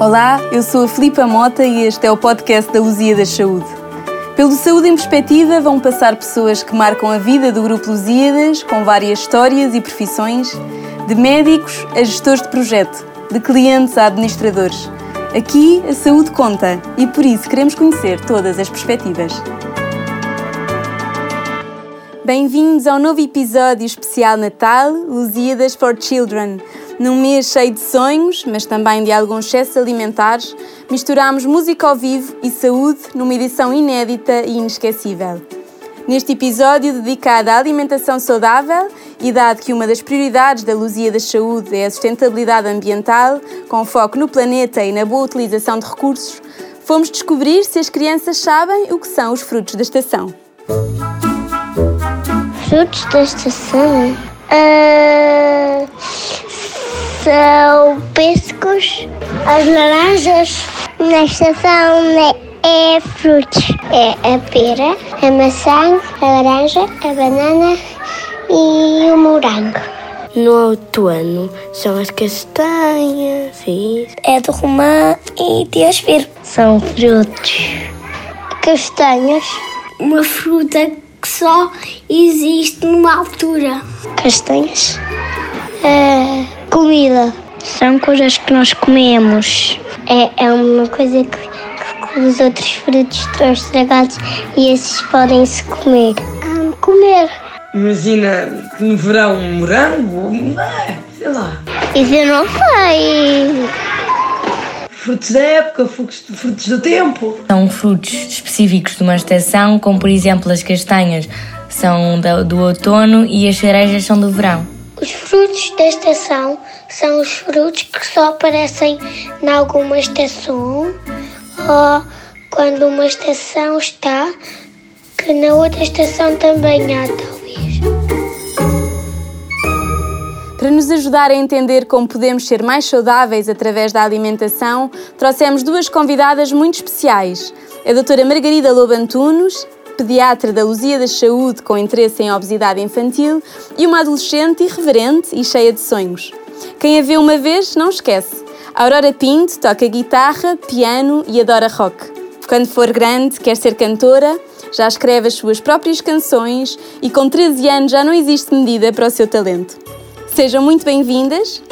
Olá, eu sou a Filipa Mota e este é o podcast da Lusíadas Saúde. Pelo Saúde em Perspectiva vão passar pessoas que marcam a vida do Grupo Lusíadas com várias histórias e profissões, de médicos a gestores de projeto, de clientes a administradores. Aqui a saúde conta e por isso queremos conhecer todas as perspectivas. Bem-vindos ao novo episódio especial Natal Lusíadas for Children. Num mês cheio de sonhos, mas também de alguns excessos alimentares, misturamos música ao vivo e saúde numa edição inédita e inesquecível. Neste episódio dedicado à alimentação saudável e dado que uma das prioridades da Luzia da Saúde é a sustentabilidade ambiental, com foco no planeta e na boa utilização de recursos, fomos descobrir se as crianças sabem o que são os frutos da estação frutos da estação uh, são pêssegos, as laranjas. Na estação né, é frutos. É a pera, a maçã, a laranja, a banana e o morango. No outono são as castanhas. Isso. É do romã e de aspiro. São frutos. Castanhas. Uma fruta que só existe numa altura. Castanhas. É, comida. São coisas que nós comemos. É, é uma coisa que, que os outros frutos estão estragados e esses podem-se comer. Um, comer. Imagina no verão um morango, sei lá. Isso eu não sei frutos da época, frutos do tempo. São frutos específicos de uma estação, como por exemplo as castanhas são do outono e as cerejas são do verão. Os frutos da estação são os frutos que só aparecem em alguma estação ou quando uma estação está, que na outra estação também há, talvez. Para nos ajudar a entender como podemos ser mais saudáveis através da alimentação, trouxemos duas convidadas muito especiais. A doutora Margarida Lobo Antunes, pediatra da Luzia da Saúde com interesse em obesidade infantil, e uma adolescente irreverente e cheia de sonhos. Quem a vê uma vez não esquece. A Aurora Pinto toca guitarra, piano e adora rock. Quando for grande, quer ser cantora, já escreve as suas próprias canções e com 13 anos já não existe medida para o seu talento. Sejam muito bem-vindas.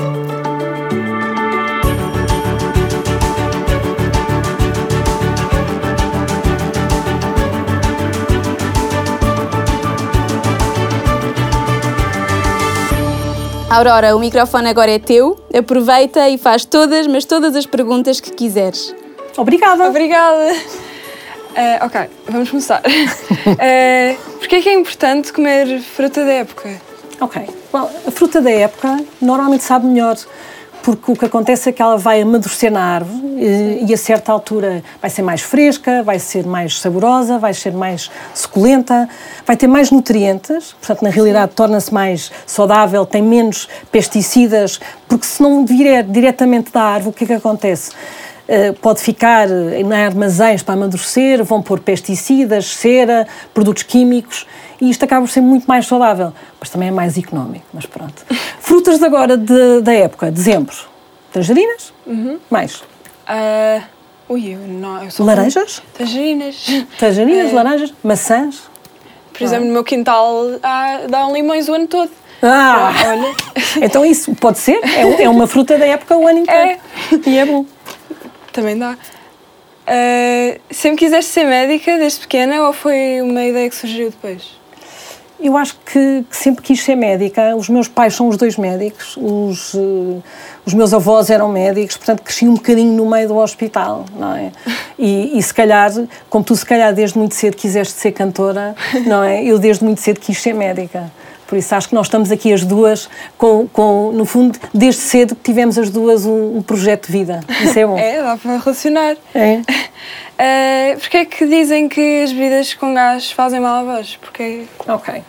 Aurora, o microfone agora é teu. Aproveita e faz todas, mas todas as perguntas que quiseres. Obrigada. Obrigada. Uh, ok, vamos começar. uh, Porquê é que é importante comer fruta da época? Ok. Bom, a fruta da época normalmente sabe melhor porque o que acontece é que ela vai amadurecer na árvore e, e, a certa altura vai ser mais fresca, vai ser mais saborosa, vai ser mais suculenta, vai ter mais nutrientes, portanto, na realidade, torna-se mais saudável, tem menos pesticidas, porque se não vier diretamente da árvore, o que é que acontece? Uh, pode ficar em armazéns para amadurecer, vão pôr pesticidas, cera, produtos químicos e isto acaba por ser muito mais saudável, mas também é mais económico, mas pronto. Frutas agora de, da época, dezembro, tangerinas, uhum. mais? Uh, ui, não, eu sou Laranjas? Tangerinas. Tangerinas, uh, laranjas, maçãs. Por exemplo, no meu quintal há, dá limões o ano todo. Ah, olha. então isso pode ser, é, é uma fruta da época o ano inteiro. É. E é bom. Também dá. Uh, sempre quiseste ser médica desde pequena ou foi uma ideia que surgiu depois? Eu acho que, que, sempre quis ser médica. Os meus pais são os dois médicos, os, uh, os meus avós eram médicos, portanto cresci um bocadinho no meio do hospital, não é? E, e, se calhar, como tu se calhar desde muito cedo quiseste ser cantora, não é? Eu desde muito cedo quis ser médica. Por isso acho que nós estamos aqui as duas, com, com no fundo, desde cedo que tivemos as duas um, um projeto de vida. Isso é bom. é, dá para relacionar. É. Uh, Porquê é que dizem que as bebidas com gás fazem mal à voz? Porque... Ok.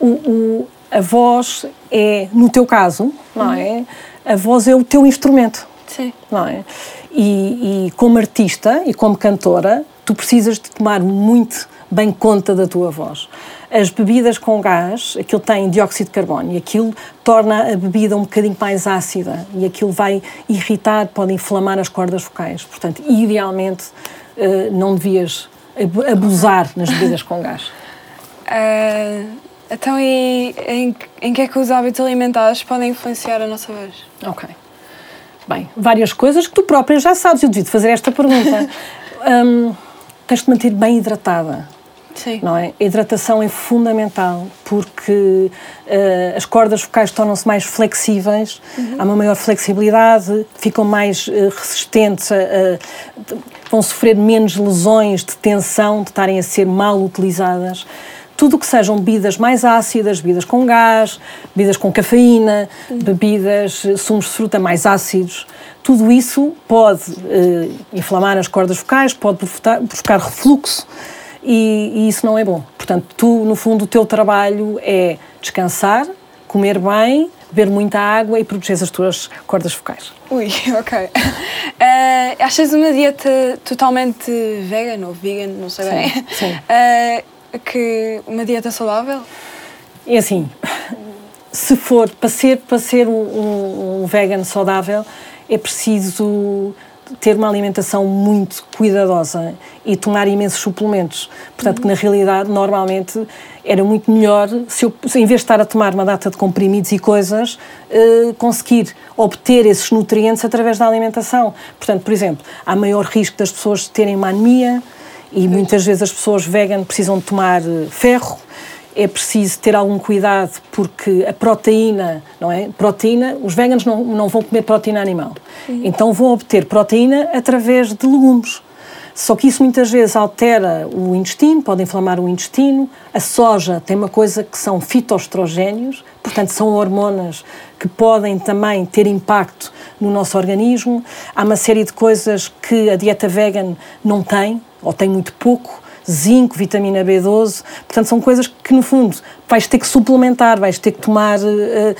O, o, a voz é, no teu caso, não é? A voz é o teu instrumento. Sim. Não é? E, e como artista e como cantora, tu precisas de tomar muito bem conta da tua voz. As bebidas com gás, aquilo tem dióxido de carbono e aquilo torna a bebida um bocadinho mais ácida e aquilo vai irritar, pode inflamar as cordas vocais. Portanto, idealmente eh, não devias ab- abusar nas bebidas com gás. Ah, então, e em, em que é que os hábitos alimentares podem influenciar a nossa voz? Ok. Bem, várias coisas que tu própria já sabes. Eu devia fazer esta pergunta. Hum, tens de manter bem hidratada. Sim. Não é? A hidratação é fundamental porque eh, as cordas vocais tornam-se mais flexíveis, há uma maior flexibilidade, ficam mais eh, resistentes, a, a- vão sofrer menos lesões de tensão de estarem a ser mal utilizadas. Tudo o que sejam bebidas mais ácidas, bebidas com gás, bebidas com cafeína, bebidas, eh, sumos de fruta mais ácidos, tudo isso pode eh, inflamar as cordas vocais, pode provocar, provocar refluxo e, e isso não é bom. Portanto, tu, no fundo, o teu trabalho é descansar, comer bem, beber muita água e proteger as tuas cordas vocais. Ui, ok. Ah, achas uma dieta totalmente vegan ou vegan, não sei bem, sim. ah, que uma dieta saudável? É assim, se for para ser, para ser um, um, um vegan saudável, é preciso ter uma alimentação muito cuidadosa e tomar imensos suplementos. Portanto, que na realidade, normalmente, era muito melhor, se eu, se em vez de estar a tomar uma data de comprimidos e coisas, eh, conseguir obter esses nutrientes através da alimentação. Portanto, por exemplo, há maior risco das pessoas terem uma anemia e muitas vezes as pessoas vegan precisam de tomar eh, ferro é preciso ter algum cuidado porque a proteína, não é? Proteína, os veganos não, não vão comer proteína animal. Então vão obter proteína através de legumes. Só que isso muitas vezes altera o intestino, pode inflamar o intestino. A soja tem uma coisa que são fitoestrogénios, portanto são hormonas que podem também ter impacto no nosso organismo. Há uma série de coisas que a dieta vegan não tem, ou tem muito pouco zinco, vitamina B12, portanto são coisas que no fundo vais ter que suplementar, vais ter que tomar eh,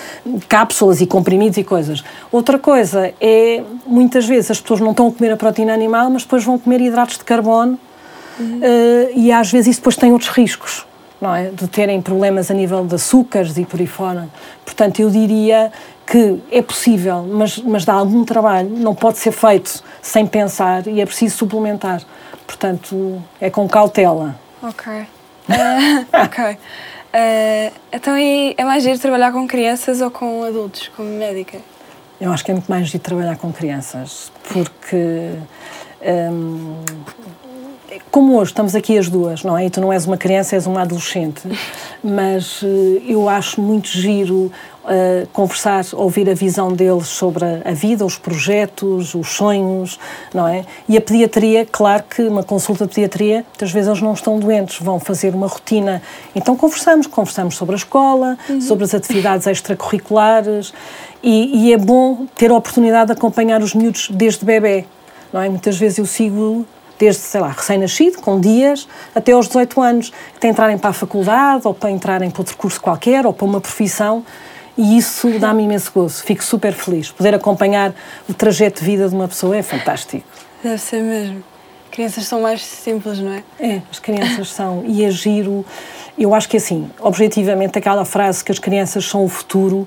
cápsulas e comprimidos e coisas. Outra coisa é, muitas vezes as pessoas não estão a comer a proteína animal, mas depois vão comer hidratos de carbono eh, e às vezes isso depois tem outros riscos, não é? De terem problemas a nível de açúcares e por aí fora. Portanto, eu diria que é possível, mas, mas dá algum trabalho, não pode ser feito sem pensar e é preciso suplementar. Portanto, é com cautela. Ok. Ah, ok. Ah, então, é mais giro trabalhar com crianças ou com adultos, como médica? Eu acho que é muito mais de trabalhar com crianças, porque hum, como hoje estamos aqui as duas, não é? E tu não és uma criança, és uma adolescente, mas eh, eu acho muito giro eh, conversar, ouvir a visão deles sobre a, vida, os projetos, os sonhos, não é? E a pediatria, claro que uma consulta de pediatria, muitas vezes eles não estão doentes, vão fazer uma rotina. Então conversamos, conversamos sobre a escola, sobre as atividades extracurriculares e, e é bom ter a oportunidade de acompanhar os miúdos desde bebê, não é? Muitas vezes eu sigo desde, sei lá, recém-nascido, com dias, até aos 18 anos, até entrarem para a faculdade ou para entrarem para outro curso qualquer ou para uma profissão e isso dá-me imenso gozo, fico super feliz. Poder acompanhar o trajeto de vida de uma pessoa é fantástico. Deve ser mesmo. Crianças são mais simples, não é? É, as crianças são, e é giro, eu acho que assim, objetivamente aquela frase que as crianças são o futuro,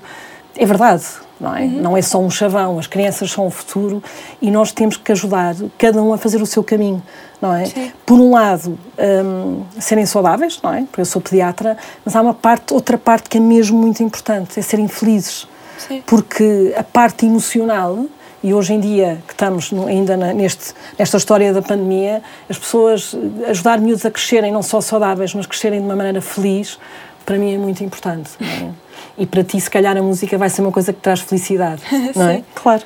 é verdade, não é? Não é só um chavão, as crianças são o futuro e nós temos que ajudar cada um a fazer o seu caminho, não é? Sim. Por um lado, hum, serem saudáveis, não é? Porque eu sou pediatra, mas há uma parte, outra parte que é mesmo muito importante, é serem felizes. Sim. Porque a parte emocional, e hoje em dia que estamos ainda neste, nesta história da pandemia, as pessoas, ajudar miúdos a crescerem não só saudáveis, mas crescerem de uma maneira feliz, para mim é muito importante. não é? E para ti, se calhar, a música vai ser uma coisa que traz felicidade, não é? Claro.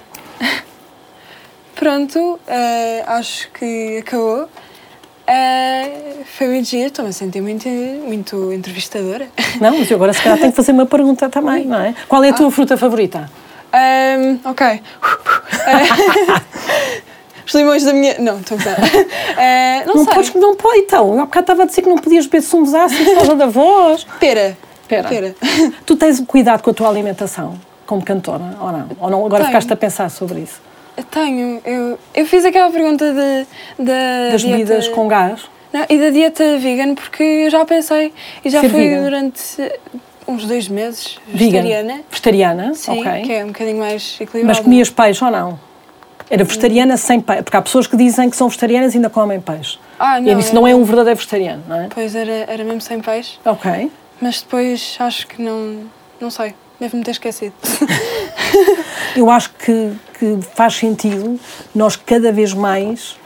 Pronto, eh, acho que acabou. Eh, foi muito giro, estou-me a sentir muito, muito entrevistadora. Não, mas eu agora se calhar tenho que fazer uma pergunta também, não é? Qual é a tua fruta favorita? Ahm, ok. Os limões da minha. Não, estou a. Eh, não, Não sei. podes, não pode, então. Há bocado estava a dizer que não podias beber sumos ácidos por causa da voz. Pera. Pera. Pera. Tu tens cuidado com a tua alimentação como cantora, ou não? Ou não? Agora Tenho. ficaste a pensar sobre isso? Tenho. Eu, eu fiz aquela pergunta de, da Das dieta- bebidas com gás? Não, e da dieta vegan, porque eu já pensei e já Ser fui vegan. durante uns dois meses Vegan. vegetariana. Vegetariana, Sim, ok. que é um bocadinho mais equilibrado. Mas comias peixe ou não? Era vegetariana sem peixe. Porque há pessoas que dizem que são vegetarianas e ainda comem peixe. Ah, e isso não é um verdadeiro vegetariano, não é? Pois era, era mesmo sem peixe, Ok. mas depois acho que não. Não sei, devo-me ter esquecido. Eu acho que, que faz sentido nós cada vez mais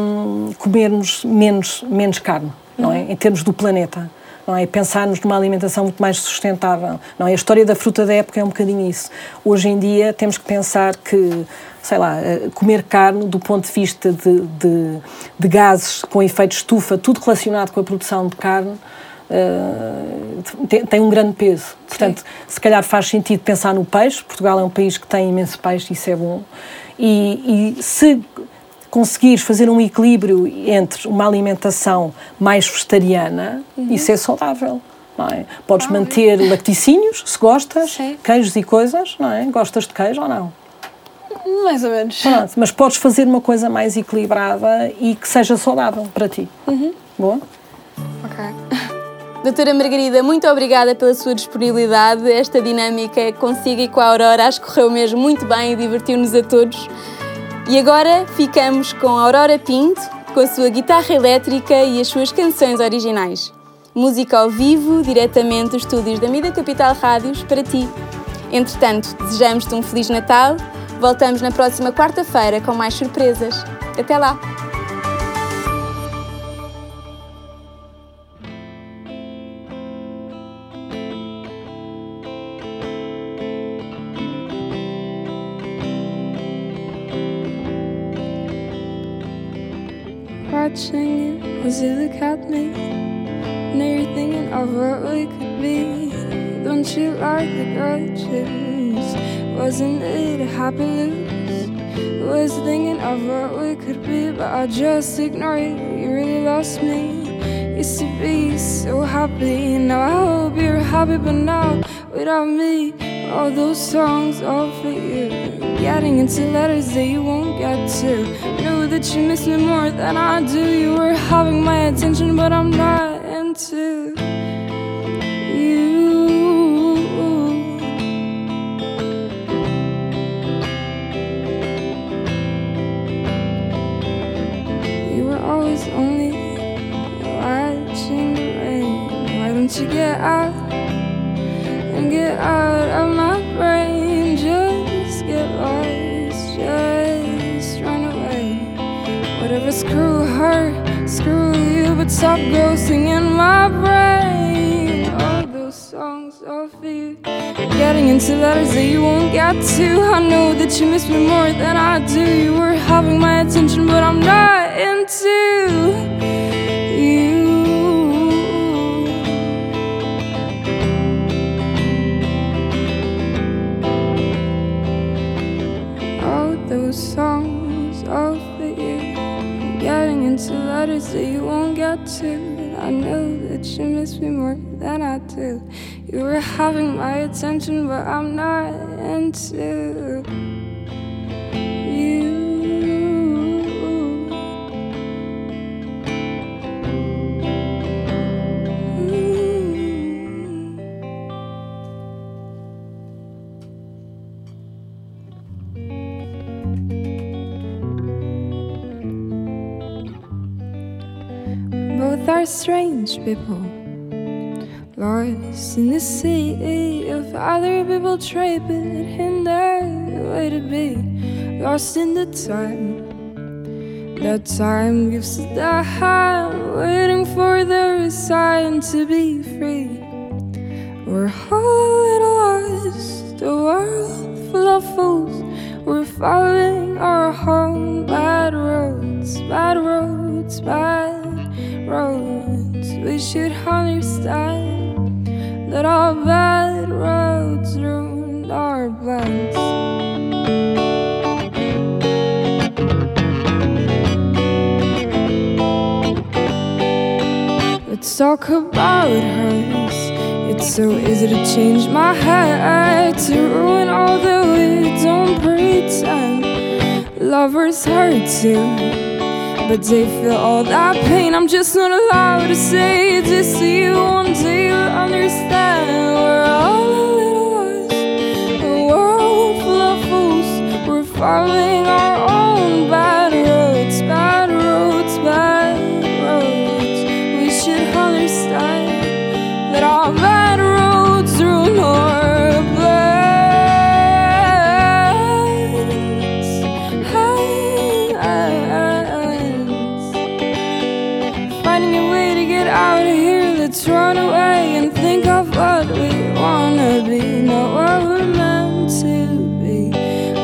hum, comermos menos, menos carne, não é? Em termos do planeta. Não é? Pensarmos numa alimentação muito mais sustentável. Não é? A história da fruta da época é um bocadinho isso. Hoje em dia temos que pensar que, sei lá, eh, comer carne do ponto de vista de, de, de gases com efeito estufa, tudo relacionado com a produção de carne, eh, tem, tem um grande peso. Portanto, se calhar faz sentido pensar no peixe. Portugal é um país que tem imenso peixe, isso é bom. E, e se conseguires fazer um equilíbrio entre uma alimentação mais vegetariana, isso é saudável. Não é? Podes manter lacticínios, se gostas, Sim. queijos e coisas, não é? Gostas de queijo ou não? mais ou menos. Pronto, mas podes fazer uma coisa mais equilibrada e que seja saudável para ti. Boa? Ok. Doutora Margarida, muito obrigada pela sua disponibilidade. Esta dinâmica consigo e com a Aurora acho que correu mesmo muito bem e divertiu-nos a todos. E agora ficamos com Aurora Pinto, com a sua guitarra elétrica e as suas canções originais. Música ao vivo, diretamente dos estúdios da Mida Capital Rádios, para ti. Entretanto, desejamos-te um Feliz Natal. Voltamos na próxima quarta-feira com mais surpresas. Até lá! Watching you as you look at me. Now you're thinking of what we could be. Don't you like the grudges? Wasn't it a happy lose? Was thinking of what we could be, but I just ignored it. You really lost me. Used to be so happy, now I hope you're happy, but now without me, all those songs all for you. Getting into letters that you won't get to. Know that you miss me more than I do. You were having my attention, but I'm not into you. You were always only watching the rain. Why don't you get out out of my brain? Just get lost, just run away. Whatever, screw her, screw you, but stop ghosting in my brain. All those songs for you. Getting into letters that you won't get to. I know that you miss me more than I do. You were having my attention, but I'm not into letters that you won't get to. I know that you miss me more than I do. You were having my attention, but I'm not into are strange people, lost in the sea of other people but in their way to be lost in the time. That time gives us the hand, waiting for the sign to be free. We're all a little lost, a world full of fools. We're following our own bad roads, bad roads, bad roads. We should understand that our bad roads ruined our plans. Let's talk about hers. It's so easy to change my head, to ruin all the we don't pretend. Lovers hurt too, but they feel all that pain. I'm just not allowed to say it. Just so you one day you'll understand. We're all a little lost, a world full of fools. We're following our get out of here, let's run away and think of what we wanna be, not what we're meant to be.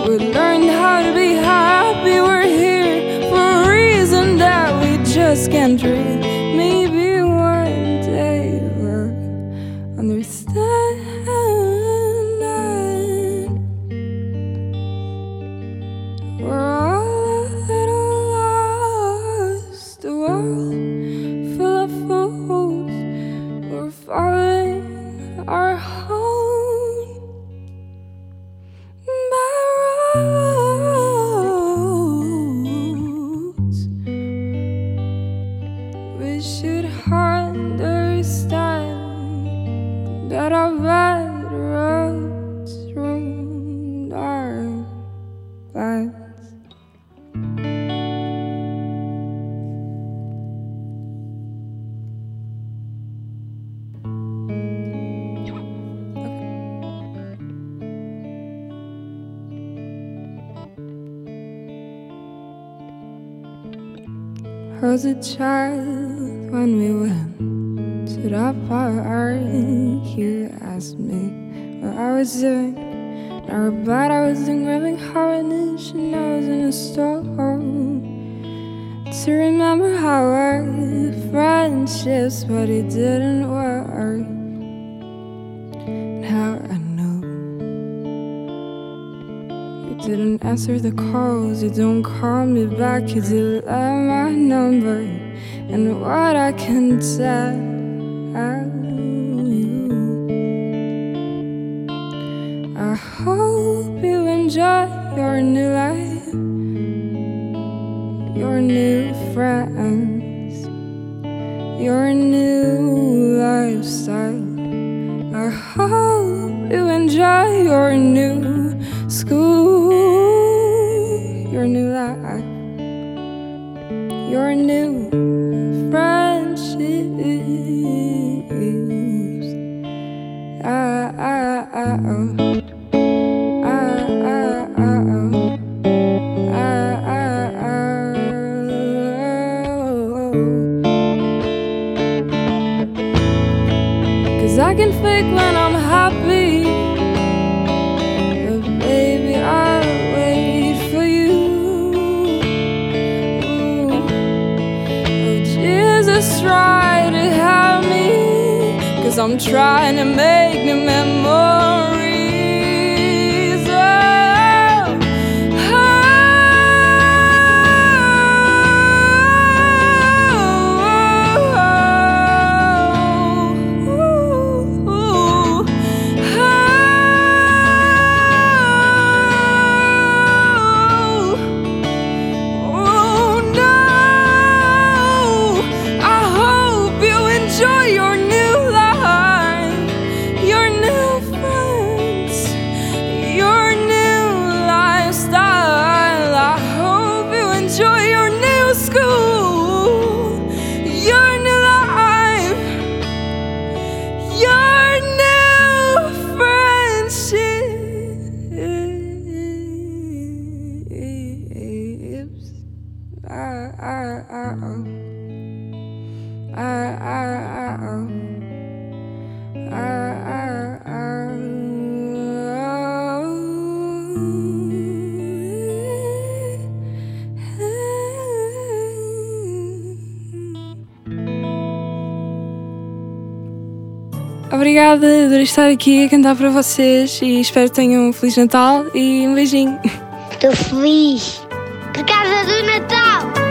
We learned how to be happy, we're here for a reason that we just can't read. Oh. was a child when we went to the park. You asked me what I was doing. I replied I was doing grabbing harness and I was in a store. To remember how our friendships, but it didn't work. Didn't answer the calls, you don't call me back, you delete my number. And what I can tell you, I hope you enjoy your new life, your new friends, your new lifestyle. I hope you enjoy your new school, Cause I can fake when I'm happy. But baby, I'll wait for you. Oh, try to help me. Cause I'm trying to make new memories. Obrigada por estar aqui a cantar para vocês e espero que tenham um Feliz Natal e um beijinho. Estou feliz por causa do Natal.